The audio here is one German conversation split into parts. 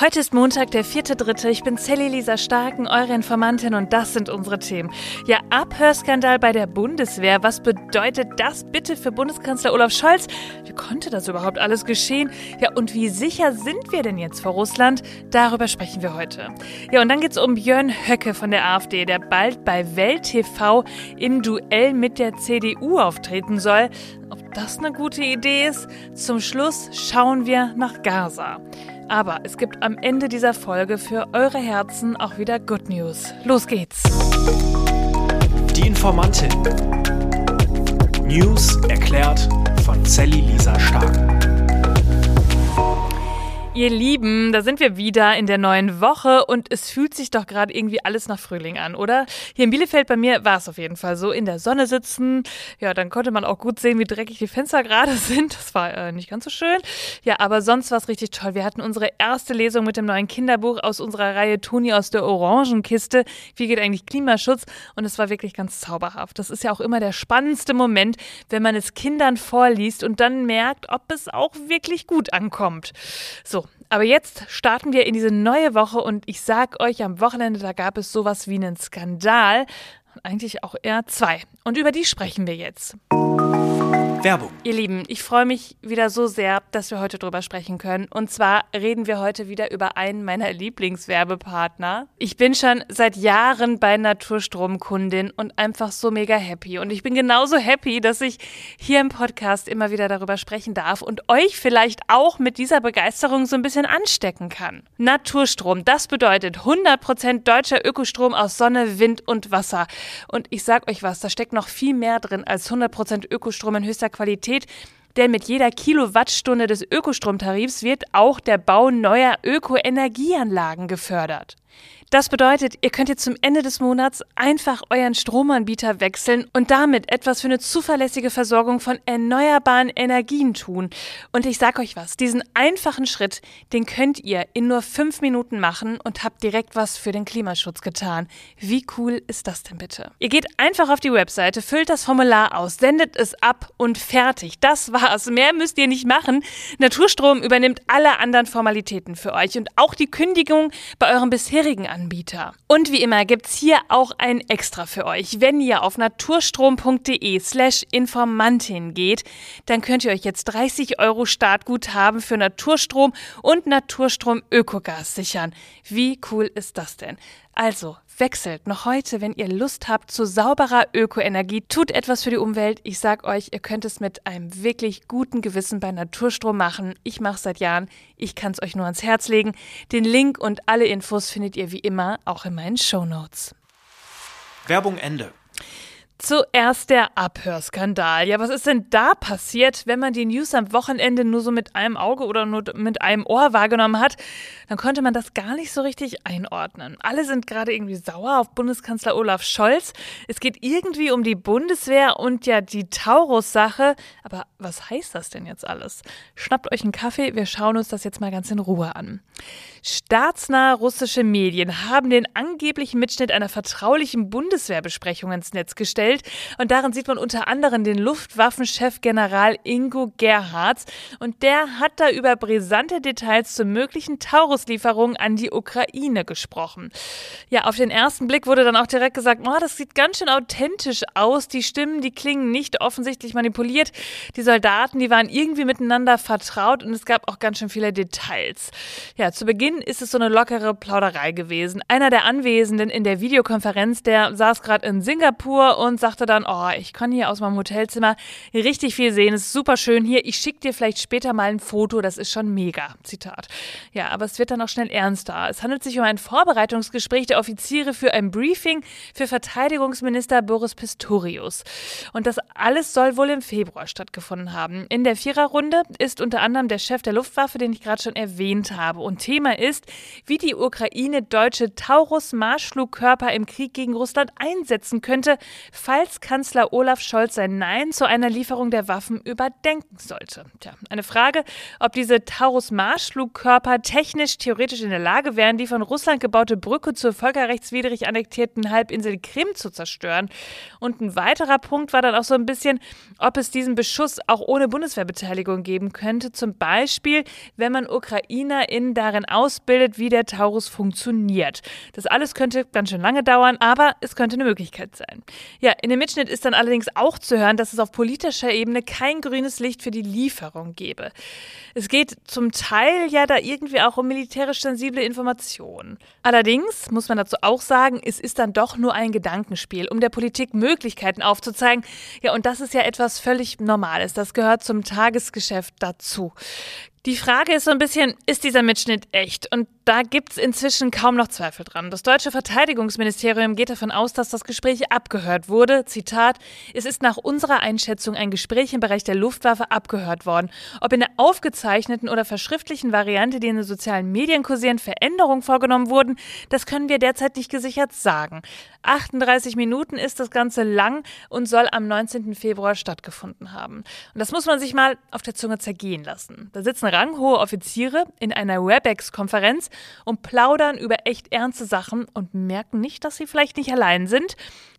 Heute ist Montag, der 4.3. Ich bin Sally Lisa Starken, eure Informantin und das sind unsere Themen. Ja, Abhörskandal bei der Bundeswehr. Was bedeutet das bitte für Bundeskanzler Olaf Scholz? Wie konnte das überhaupt alles geschehen? Ja, und wie sicher sind wir denn jetzt vor Russland? Darüber sprechen wir heute. Ja, und dann geht es um Björn Höcke von der AfD, der bald bei Welt TV im Duell mit der CDU auftreten soll. Ob das eine gute Idee ist? Zum Schluss schauen wir nach Gaza. Aber es gibt am Ende dieser Folge für eure Herzen auch wieder Good News. Los geht's! Die Informantin. News erklärt von Sally Lisa Stark. Ihr Lieben, da sind wir wieder in der neuen Woche und es fühlt sich doch gerade irgendwie alles nach Frühling an, oder? Hier in Bielefeld bei mir war es auf jeden Fall so. In der Sonne sitzen, ja, dann konnte man auch gut sehen, wie dreckig die Fenster gerade sind. Das war äh, nicht ganz so schön. Ja, aber sonst war es richtig toll. Wir hatten unsere erste Lesung mit dem neuen Kinderbuch aus unserer Reihe Toni aus der Orangenkiste. Wie geht eigentlich Klimaschutz? Und es war wirklich ganz zauberhaft. Das ist ja auch immer der spannendste Moment, wenn man es Kindern vorliest und dann merkt, ob es auch wirklich gut ankommt. So, aber jetzt starten wir in diese neue Woche und ich sag euch, am Wochenende, da gab es sowas wie einen Skandal. Eigentlich auch eher zwei. Und über die sprechen wir jetzt. Werbung. Ihr Lieben, ich freue mich wieder so sehr, dass wir heute drüber sprechen können. Und zwar reden wir heute wieder über einen meiner Lieblingswerbepartner. Ich bin schon seit Jahren bei Naturstromkundin und einfach so mega happy. Und ich bin genauso happy, dass ich hier im Podcast immer wieder darüber sprechen darf und euch vielleicht auch mit dieser Begeisterung so ein bisschen anstecken kann. Naturstrom, das bedeutet 100% deutscher Ökostrom aus Sonne, Wind und Wasser. Und ich sag euch was, da steckt noch viel mehr drin als 100% Ökostrom in höchster Qualität. Denn mit jeder Kilowattstunde des Ökostromtarifs wird auch der Bau neuer Ökoenergieanlagen gefördert. Das bedeutet, ihr könnt jetzt zum Ende des Monats einfach euren Stromanbieter wechseln und damit etwas für eine zuverlässige Versorgung von erneuerbaren Energien tun. Und ich sag euch was, diesen einfachen Schritt, den könnt ihr in nur fünf Minuten machen und habt direkt was für den Klimaschutz getan. Wie cool ist das denn bitte? Ihr geht einfach auf die Webseite, füllt das Formular aus, sendet es ab und fertig. Das war's. Mehr müsst ihr nicht machen. Naturstrom übernimmt alle anderen Formalitäten für euch und auch die Kündigung bei eurem bisherigen Anbieter. Und wie immer gibt's hier auch ein Extra für euch. Wenn ihr auf naturstrom.de slash Informantin geht, dann könnt ihr euch jetzt 30 Euro Startguthaben für Naturstrom und Naturstrom Ökogas sichern. Wie cool ist das denn? Also, wechselt noch heute, wenn ihr Lust habt zu sauberer Ökoenergie. Tut etwas für die Umwelt. Ich sag euch, ihr könnt es mit einem wirklich guten Gewissen bei Naturstrom machen. Ich mache seit Jahren. Ich kann es euch nur ans Herz legen. Den Link und alle Infos findet ihr wie immer auch in meinen Show Notes. Werbung Ende. Zuerst der Abhörskandal. Ja, was ist denn da passiert, wenn man die News am Wochenende nur so mit einem Auge oder nur mit einem Ohr wahrgenommen hat? Dann konnte man das gar nicht so richtig einordnen. Alle sind gerade irgendwie sauer auf Bundeskanzler Olaf Scholz. Es geht irgendwie um die Bundeswehr und ja die Taurus-Sache. Aber was heißt das denn jetzt alles? Schnappt euch einen Kaffee, wir schauen uns das jetzt mal ganz in Ruhe an. Staatsnahe russische Medien haben den angeblichen Mitschnitt einer vertraulichen Bundeswehrbesprechung ins Netz gestellt. Und darin sieht man unter anderem den Luftwaffenchef General Ingo Gerhards. Und der hat da über brisante Details zu möglichen Taurus-Lieferungen an die Ukraine gesprochen. Ja, auf den ersten Blick wurde dann auch direkt gesagt, oh, das sieht ganz schön authentisch aus. Die Stimmen, die klingen nicht offensichtlich manipuliert. Die Soldaten, die waren irgendwie miteinander vertraut und es gab auch ganz schön viele Details. Ja, zu Beginn ist es so eine lockere Plauderei gewesen. Einer der Anwesenden in der Videokonferenz, der saß gerade in Singapur und sagte dann, oh, ich kann hier aus meinem Hotelzimmer richtig viel sehen, es ist super schön hier, ich schicke dir vielleicht später mal ein Foto, das ist schon mega. Zitat. Ja, aber es wird dann auch schnell ernster. Es handelt sich um ein Vorbereitungsgespräch der Offiziere für ein Briefing für Verteidigungsminister Boris Pistorius. Und das alles soll wohl im Februar stattgefunden haben. In der Viererrunde ist unter anderem der Chef der Luftwaffe, den ich gerade schon erwähnt habe. Und Thema ist, wie die Ukraine deutsche Taurus-Marschflugkörper im Krieg gegen Russland einsetzen könnte, falls Kanzler Olaf Scholz sein Nein zu einer Lieferung der Waffen überdenken sollte. Tja, eine Frage, ob diese Taurus-Marschflugkörper technisch theoretisch in der Lage wären, die von Russland gebaute Brücke zur völkerrechtswidrig annektierten Halbinsel Krim zu zerstören. Und ein weiterer Punkt war dann auch so ein bisschen, ob es diesen Beschuss auch ohne Bundeswehrbeteiligung geben könnte. Zum Beispiel, wenn man UkrainerInnen darin ausbildet, wie der Taurus funktioniert. Das alles könnte ganz schön lange dauern, aber es könnte eine Möglichkeit sein. Ja, in dem Mitschnitt ist dann allerdings auch zu hören, dass es auf politischer Ebene kein grünes Licht für die Lieferung gebe. Es geht zum Teil ja da irgendwie auch um militärisch sensible Informationen. Allerdings muss man dazu auch sagen, es ist dann doch nur ein Gedankenspiel, um der Politik Möglichkeiten aufzuzeigen. Ja, und das ist ja etwas völlig Normales. Das gehört zum Tagesgeschäft dazu. Die Frage ist so ein bisschen, ist dieser Mitschnitt echt? Und da gibt's inzwischen kaum noch Zweifel dran. Das deutsche Verteidigungsministerium geht davon aus, dass das Gespräch abgehört wurde. Zitat, es ist nach unserer Einschätzung ein Gespräch im Bereich der Luftwaffe abgehört worden. Ob in der aufgezeichneten oder verschriftlichen Variante, die in den sozialen Medien kursieren, Veränderungen vorgenommen wurden, das können wir derzeit nicht gesichert sagen. 38 Minuten ist das Ganze lang und soll am 19. Februar stattgefunden haben. Und das muss man sich mal auf der Zunge zergehen lassen. Da sitzen ranghohe Offiziere in einer WebEx-Konferenz und plaudern über echt ernste Sachen und merken nicht, dass sie vielleicht nicht allein sind.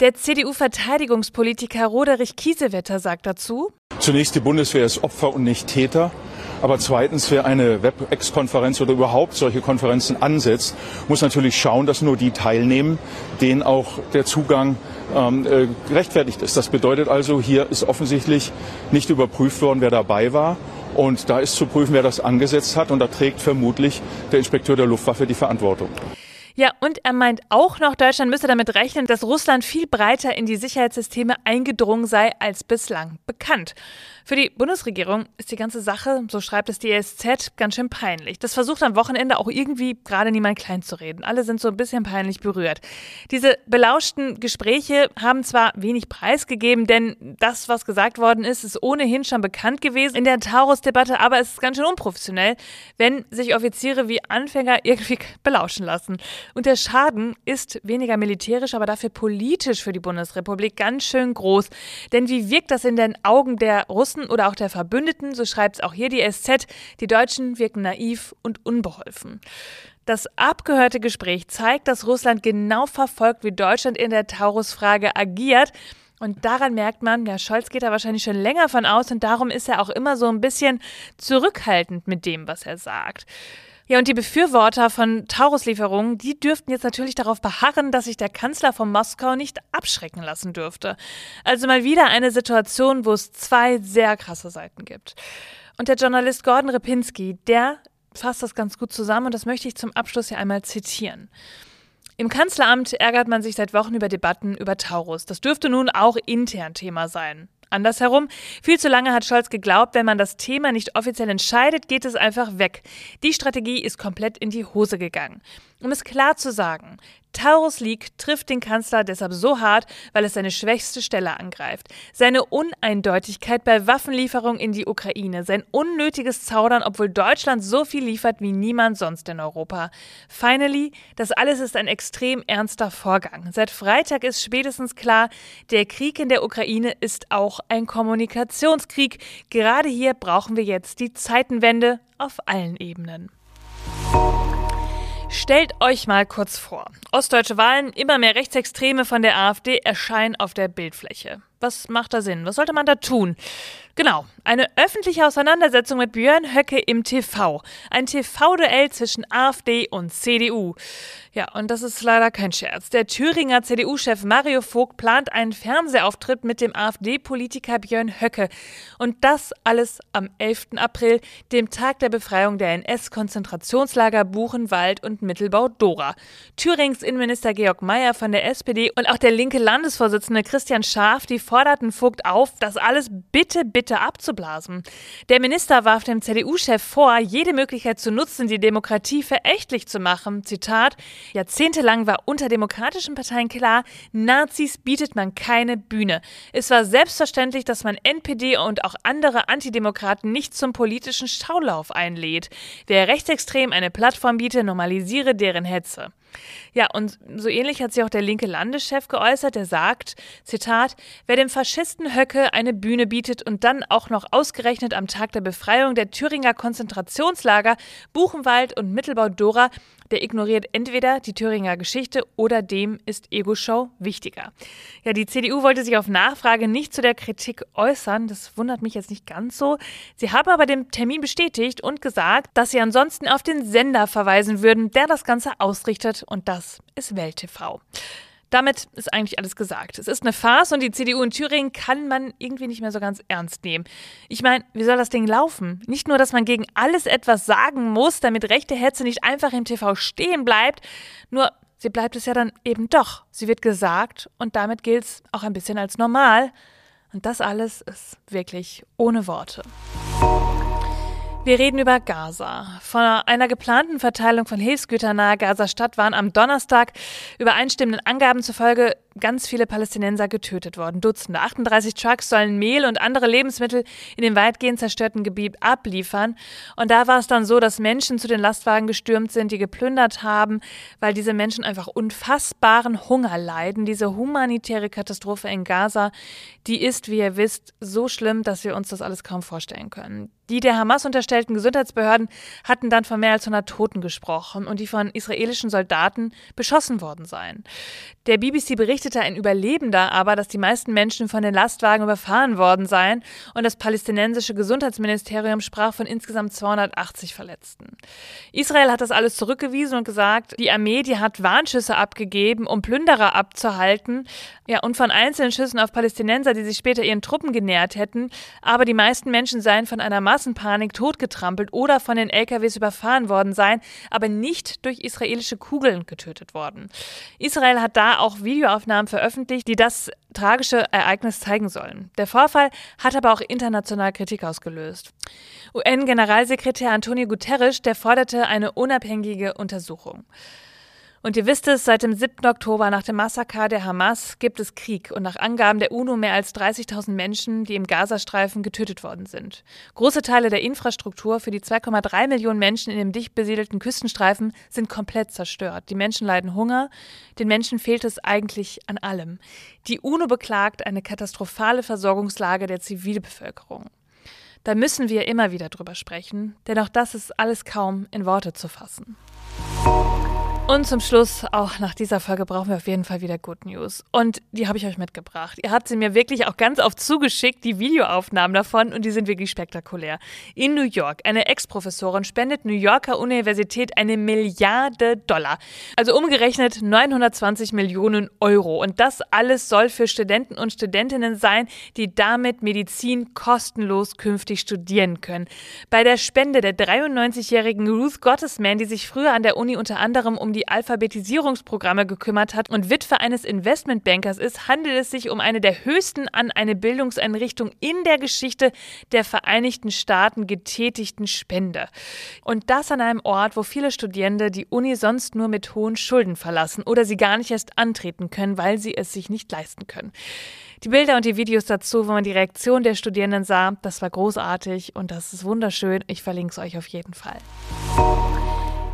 Der CDU-Verteidigungspolitiker Roderich Kiesewetter sagt dazu: Zunächst, die Bundeswehr ist Opfer und nicht Täter. Aber zweitens, wer eine WebEx-Konferenz oder überhaupt solche Konferenzen ansetzt, muss natürlich schauen, dass nur die teilnehmen, denen auch der Zugang ähm, äh, gerechtfertigt ist. Das bedeutet also, hier ist offensichtlich nicht überprüft worden, wer dabei war. Und da ist zu prüfen, wer das angesetzt hat. Und da trägt vermutlich der Inspekteur der Luftwaffe die Verantwortung. Ja, und er meint auch noch, Deutschland müsse damit rechnen, dass Russland viel breiter in die Sicherheitssysteme eingedrungen sei als bislang bekannt. Für die Bundesregierung ist die ganze Sache, so schreibt es die ESZ, ganz schön peinlich. Das versucht am Wochenende auch irgendwie gerade niemand klein zu reden. Alle sind so ein bisschen peinlich berührt. Diese belauschten Gespräche haben zwar wenig preisgegeben, denn das, was gesagt worden ist, ist ohnehin schon bekannt gewesen in der Taurus-Debatte, aber es ist ganz schön unprofessionell, wenn sich Offiziere wie Anfänger irgendwie belauschen lassen. Und der Schaden ist weniger militärisch, aber dafür politisch für die Bundesrepublik ganz schön groß. Denn wie wirkt das in den Augen der Russen? Oder auch der Verbündeten, so schreibt es auch hier die SZ, die Deutschen wirken naiv und unbeholfen. Das abgehörte Gespräch zeigt, dass Russland genau verfolgt, wie Deutschland in der Taurus-Frage agiert. Und daran merkt man, ja, Scholz geht da wahrscheinlich schon länger von aus und darum ist er auch immer so ein bisschen zurückhaltend mit dem, was er sagt. Ja, und die Befürworter von Taurus-Lieferungen, die dürften jetzt natürlich darauf beharren, dass sich der Kanzler von Moskau nicht abschrecken lassen dürfte. Also mal wieder eine Situation, wo es zwei sehr krasse Seiten gibt. Und der Journalist Gordon Repinski, der fasst das ganz gut zusammen und das möchte ich zum Abschluss hier einmal zitieren. Im Kanzleramt ärgert man sich seit Wochen über Debatten über Taurus. Das dürfte nun auch intern Thema sein. Andersherum, viel zu lange hat Scholz geglaubt, wenn man das Thema nicht offiziell entscheidet, geht es einfach weg. Die Strategie ist komplett in die Hose gegangen. Um es klar zu sagen, Taurus League trifft den Kanzler deshalb so hart, weil es seine schwächste Stelle angreift. Seine Uneindeutigkeit bei Waffenlieferungen in die Ukraine, sein unnötiges Zaudern, obwohl Deutschland so viel liefert wie niemand sonst in Europa. Finally, das alles ist ein extrem ernster Vorgang. Seit Freitag ist spätestens klar, der Krieg in der Ukraine ist auch ein Kommunikationskrieg. Gerade hier brauchen wir jetzt die Zeitenwende auf allen Ebenen. Stellt euch mal kurz vor. Ostdeutsche Wahlen, immer mehr Rechtsextreme von der AfD erscheinen auf der Bildfläche. Was macht da Sinn? Was sollte man da tun? Genau, eine öffentliche Auseinandersetzung mit Björn Höcke im TV. Ein TV-Duell zwischen AfD und CDU. Ja, und das ist leider kein Scherz. Der Thüringer CDU-Chef Mario Vogt plant einen Fernsehauftritt mit dem AfD-Politiker Björn Höcke. Und das alles am 11. April, dem Tag der Befreiung der NS-Konzentrationslager Buchenwald und Mittelbau-Dora. Thürings Innenminister Georg Mayer von der SPD und auch der linke Landesvorsitzende Christian Schaaf, die forderten Vogt auf, das alles bitte, bitte abzublasen. Der Minister warf dem CDU-Chef vor, jede Möglichkeit zu nutzen, die Demokratie verächtlich zu machen. Zitat, Jahrzehntelang war unter demokratischen Parteien klar, Nazis bietet man keine Bühne. Es war selbstverständlich, dass man NPD und auch andere Antidemokraten nicht zum politischen Schaulauf einlädt. Wer rechtsextrem eine Plattform biete, normalisiere deren Hetze. Ja, und so ähnlich hat sich auch der linke Landeschef geäußert, der sagt, Zitat, wer dem Faschisten Höcke eine Bühne bietet und dann auch noch ausgerechnet am Tag der Befreiung der Thüringer Konzentrationslager Buchenwald und Mittelbau-Dora der ignoriert entweder die Thüringer Geschichte oder dem ist Ego-Show wichtiger. Ja, die CDU wollte sich auf Nachfrage nicht zu der Kritik äußern. Das wundert mich jetzt nicht ganz so. Sie haben aber den Termin bestätigt und gesagt, dass sie ansonsten auf den Sender verweisen würden, der das Ganze ausrichtet und das ist Welt TV. Damit ist eigentlich alles gesagt. Es ist eine Farce und die CDU in Thüringen kann man irgendwie nicht mehr so ganz ernst nehmen. Ich meine, wie soll das Ding laufen? Nicht nur, dass man gegen alles etwas sagen muss, damit rechte Hetze nicht einfach im TV stehen bleibt, nur sie bleibt es ja dann eben doch. Sie wird gesagt und damit gilt es auch ein bisschen als normal. Und das alles ist wirklich ohne Worte. Wir reden über Gaza. Von einer geplanten Verteilung von Hilfsgütern nahe Gaza-Stadt waren am Donnerstag übereinstimmenden Angaben zufolge ganz viele Palästinenser getötet worden. Dutzende. 38 Trucks sollen Mehl und andere Lebensmittel in dem weitgehend zerstörten Gebiet abliefern. Und da war es dann so, dass Menschen zu den Lastwagen gestürmt sind, die geplündert haben, weil diese Menschen einfach unfassbaren Hunger leiden. Diese humanitäre Katastrophe in Gaza, die ist, wie ihr wisst, so schlimm, dass wir uns das alles kaum vorstellen können. Die der Hamas unterstellten Gesundheitsbehörden hatten dann von mehr als 100 Toten gesprochen und die von israelischen Soldaten beschossen worden seien. Der BBC berichtete ein Überlebender aber, dass die meisten Menschen von den Lastwagen überfahren worden seien und das palästinensische Gesundheitsministerium sprach von insgesamt 280 Verletzten. Israel hat das alles zurückgewiesen und gesagt, die Armee, die hat Warnschüsse abgegeben, um Plünderer abzuhalten, ja, und von einzelnen Schüssen auf Palästinenser, die sich später ihren Truppen genähert hätten, aber die meisten Menschen seien von einer Massenpanik totgetrampelt oder von den LKWs überfahren worden seien, aber nicht durch israelische Kugeln getötet worden. Israel hat da auch Videoaufnahmen veröffentlicht, die das tragische Ereignis zeigen sollen. Der Vorfall hat aber auch international Kritik ausgelöst. UN-Generalsekretär Antonio Guterres, der forderte eine unabhängige Untersuchung. Und ihr wisst es, seit dem 7. Oktober nach dem Massaker der Hamas gibt es Krieg und nach Angaben der UNO mehr als 30.000 Menschen, die im Gazastreifen getötet worden sind. Große Teile der Infrastruktur für die 2,3 Millionen Menschen in dem dicht besiedelten Küstenstreifen sind komplett zerstört. Die Menschen leiden Hunger, den Menschen fehlt es eigentlich an allem. Die UNO beklagt eine katastrophale Versorgungslage der Zivilbevölkerung. Da müssen wir immer wieder drüber sprechen, denn auch das ist alles kaum in Worte zu fassen. Und zum Schluss, auch nach dieser Folge brauchen wir auf jeden Fall wieder Good News. Und die habe ich euch mitgebracht. Ihr habt sie mir wirklich auch ganz oft zugeschickt, die Videoaufnahmen davon, und die sind wirklich spektakulär. In New York, eine Ex-Professorin spendet New Yorker Universität eine Milliarde Dollar. Also umgerechnet 920 Millionen Euro. Und das alles soll für Studenten und Studentinnen sein, die damit Medizin kostenlos künftig studieren können. Bei der Spende der 93-jährigen Ruth Gottesman, die sich früher an der Uni unter anderem um die die Alphabetisierungsprogramme gekümmert hat und Witwe eines Investmentbankers ist, handelt es sich um eine der höchsten an eine Bildungseinrichtung in der Geschichte der Vereinigten Staaten getätigten Spende. Und das an einem Ort, wo viele Studierende die Uni sonst nur mit hohen Schulden verlassen oder sie gar nicht erst antreten können, weil sie es sich nicht leisten können. Die Bilder und die Videos dazu, wo man die Reaktion der Studierenden sah, das war großartig und das ist wunderschön. Ich verlinke es euch auf jeden Fall.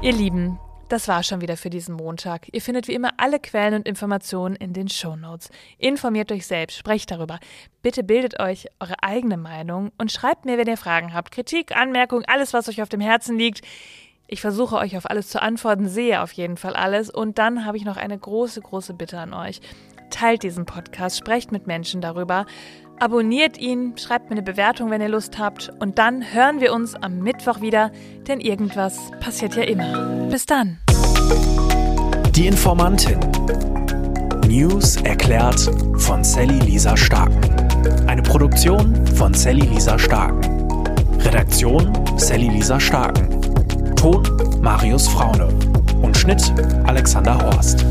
Ihr Lieben, das war schon wieder für diesen Montag. Ihr findet wie immer alle Quellen und Informationen in den Show Notes. Informiert euch selbst, sprecht darüber. Bitte bildet euch eure eigene Meinung und schreibt mir, wenn ihr Fragen habt. Kritik, Anmerkung, alles, was euch auf dem Herzen liegt. Ich versuche euch auf alles zu antworten, sehe auf jeden Fall alles. Und dann habe ich noch eine große, große Bitte an euch. Teilt diesen Podcast, sprecht mit Menschen darüber. Abonniert ihn, schreibt mir eine Bewertung, wenn ihr Lust habt. Und dann hören wir uns am Mittwoch wieder, denn irgendwas passiert ja immer. Bis dann. Die Informantin. News erklärt von Sally Lisa Starken. Eine Produktion von Sally Lisa Starken. Redaktion Sally Lisa Starken. Ton Marius Fraune. Und Schnitt Alexander Horst.